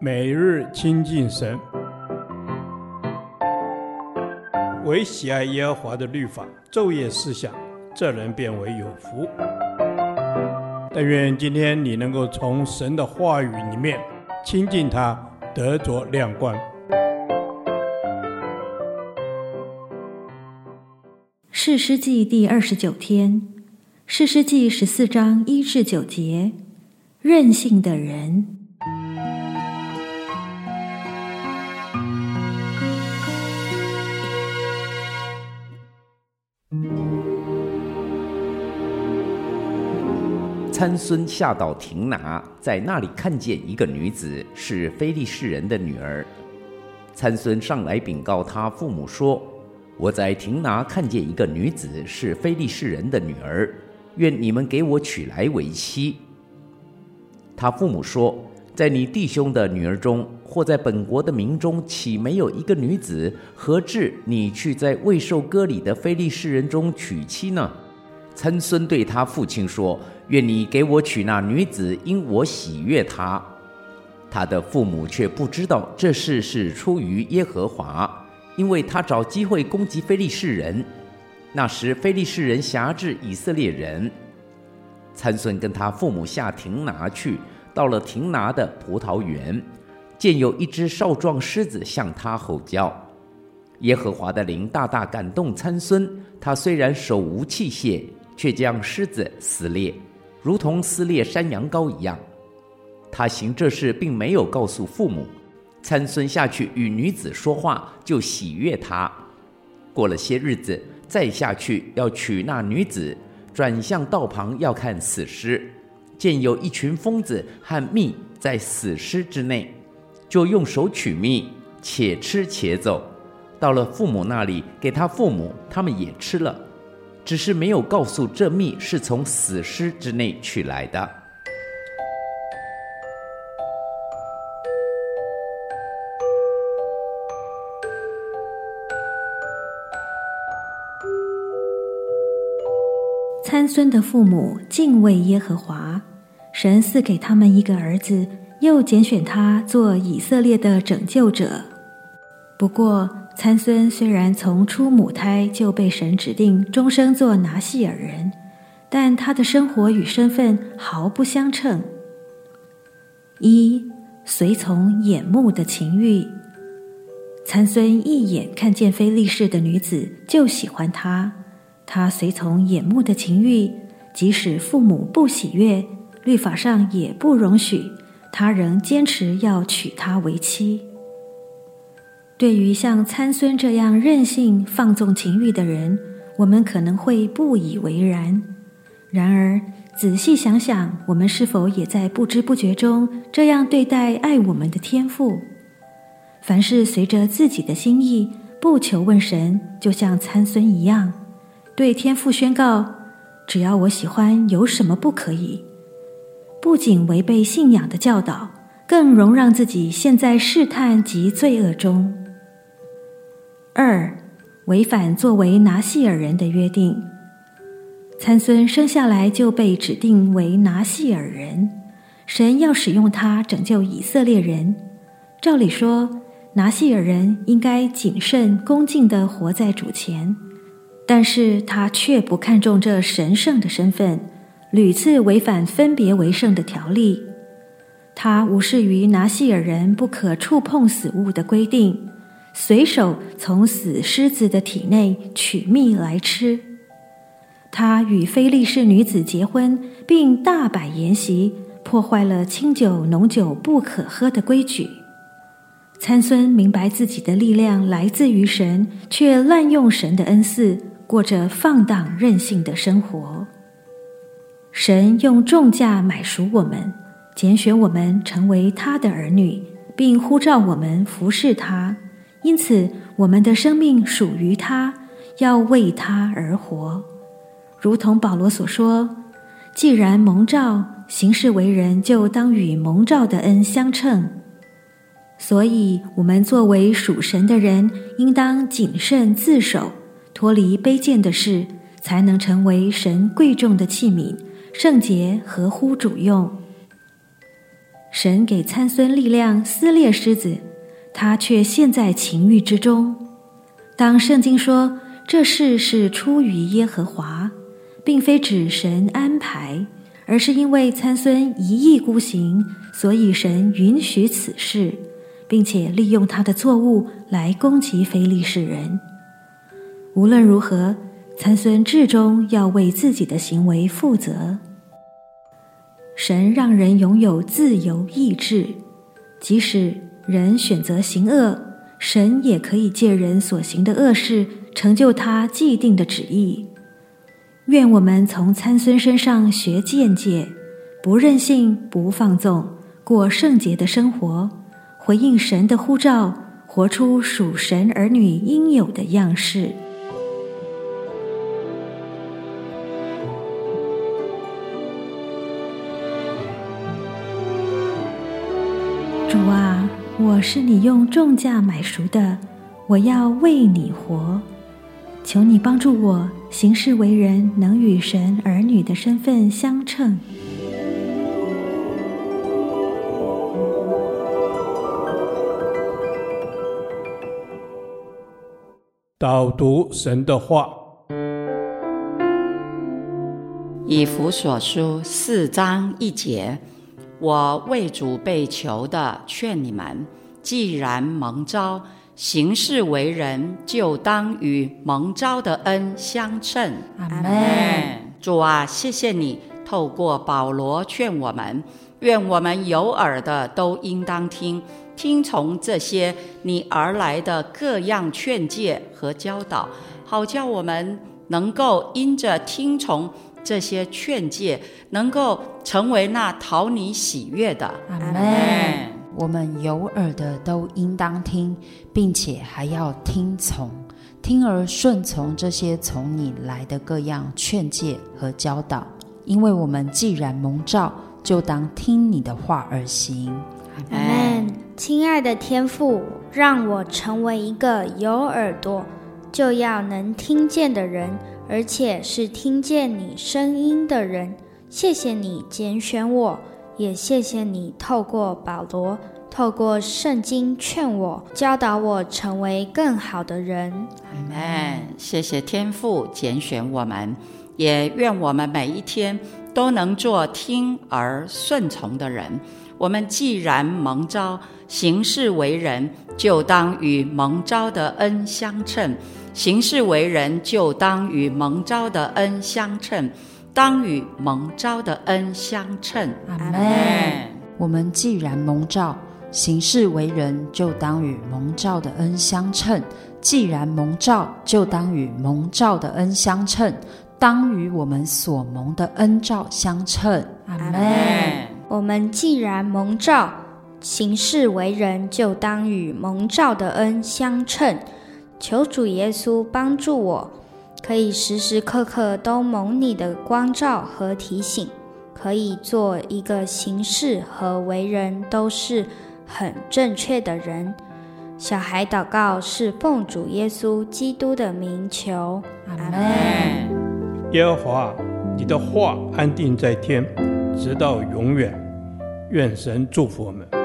每日亲近神，唯喜爱耶和华的律法，昼夜思想，这人便为有福。但愿今天你能够从神的话语里面亲近他，得着亮光。士师记第二十九天，士师记十四章一至九节，任性的人。参孙下到亭拿，在那里看见一个女子，是非利士人的女儿。参孙上来禀告他父母说：“我在亭拿看见一个女子，是非利士人的女儿，愿你们给我娶来为妻。”他父母说：“在你弟兄的女儿中，或在本国的民中，岂没有一个女子，何至你去在未受割礼的非利士人中娶妻呢？”参孙对他父亲说：“愿你给我娶那女子，因我喜悦她。”他的父母却不知道这事是出于耶和华，因为他找机会攻击非利士人。那时非利士人辖制以色列人。参孙跟他父母下亭拿去，到了亭拿的葡萄园，见有一只少壮狮子向他吼叫。耶和华的灵大大感动参孙，他虽然手无器械。却将狮子撕裂，如同撕裂山羊羔一样。他行这事，并没有告诉父母。参孙下去与女子说话，就喜悦他。过了些日子，再下去要娶那女子，转向道旁要看死尸，见有一群疯子和蜜在死尸之内，就用手取蜜，且吃且走。到了父母那里，给他父母，他们也吃了。只是没有告诉这蜜是从死尸之内取来的。参孙的父母敬畏耶和华，神赐给他们一个儿子，又拣选他做以色列的拯救者。不过，参孙虽然从出母胎就被神指定终生做拿细耳人，但他的生活与身份毫不相称。一、随从眼目的情欲。参孙一眼看见非利士的女子就喜欢她，他随从眼目的情欲，即使父母不喜悦，律法上也不容许，他仍坚持要娶她为妻。对于像参孙这样任性放纵情欲的人，我们可能会不以为然。然而，仔细想想，我们是否也在不知不觉中这样对待爱我们的天赋？凡事随着自己的心意，不求问神，就像参孙一样，对天父宣告：“只要我喜欢，有什么不可以？”不仅违背信仰的教导，更容让自己陷在试探及罪恶中。二、违反作为拿细耳人的约定。参孙生下来就被指定为拿细耳人，神要使用他拯救以色列人。照理说，拿细耳人应该谨慎恭敬地活在主前，但是他却不看重这神圣的身份，屡次违反分别为圣的条例。他无视于拿细耳人不可触碰死物的规定。随手从死狮子的体内取蜜来吃，他与非利士女子结婚，并大摆筵席，破坏了清酒浓酒不可喝的规矩。参孙明白自己的力量来自于神，却滥用神的恩赐，过着放荡任性的生活。神用重价买赎我们，拣选我们成为他的儿女，并呼召我们服侍他。因此，我们的生命属于他，要为他而活。如同保罗所说：“既然蒙召行事为人，就当与蒙召的恩相称。”所以，我们作为属神的人，应当谨慎自守，脱离卑贱的事，才能成为神贵重的器皿，圣洁合乎主用。神给参孙力量撕裂狮子，他却陷在情欲之中。当圣经说这事是出于耶和华，并非指神安排，而是因为参孙一意孤行，所以神允许此事，并且利用他的错误来攻击非利士人。无论如何，参孙至终要为自己的行为负责。神让人拥有自由意志，即使人选择行恶。神也可以借人所行的恶事，成就他既定的旨意。愿我们从参孙身上学见解，不任性，不放纵，过圣洁的生活，回应神的呼召，活出属神儿女应有的样式。是你用重价买赎的，我要为你活。求你帮助我行事为人，能与神儿女的身份相称。导读神的话，以弗所书四章一节。我为主被囚的，劝你们：既然蒙召，行事为人，就当与蒙召的恩相称。阿门。主啊，谢谢你透过保罗劝我们，愿我们有耳的都应当听，听从这些你而来的各样劝诫和教导，好叫我们能够因着听从。这些劝诫能够成为那讨你喜悦的。阿门。我们有耳的都应当听，并且还要听从，听而顺从这些从你来的各样劝诫和教导。因为我们既然蒙召，就当听你的话而行。阿门。亲爱的天父，让我成为一个有耳朵就要能听见的人。而且是听见你声音的人，谢谢你拣选我，也谢谢你透过保罗，透过圣经劝我、教导我成为更好的人。阿门。谢谢天父拣选我们，也愿我们每一天都能做听而顺从的人。我们既然蒙召，行事为人，就当与蒙召的恩相称。行事为人，就当与蒙召的恩相称，当与蒙召的恩相称。阿门。我们既然蒙召，行事为人，就当与蒙召的恩相称。既然蒙召，就当与蒙召的恩相称，当与我们所蒙的恩召相称。阿门。我们既然蒙召，行事为人，就当与蒙召的恩相称。求主耶稣帮助我，可以时时刻刻都蒙你的光照和提醒，可以做一个行事和为人都是很正确的人。小孩祷告是奉主耶稣基督的名求，阿门。耶和华，你的话安定在天，直到永远。愿神祝福我们。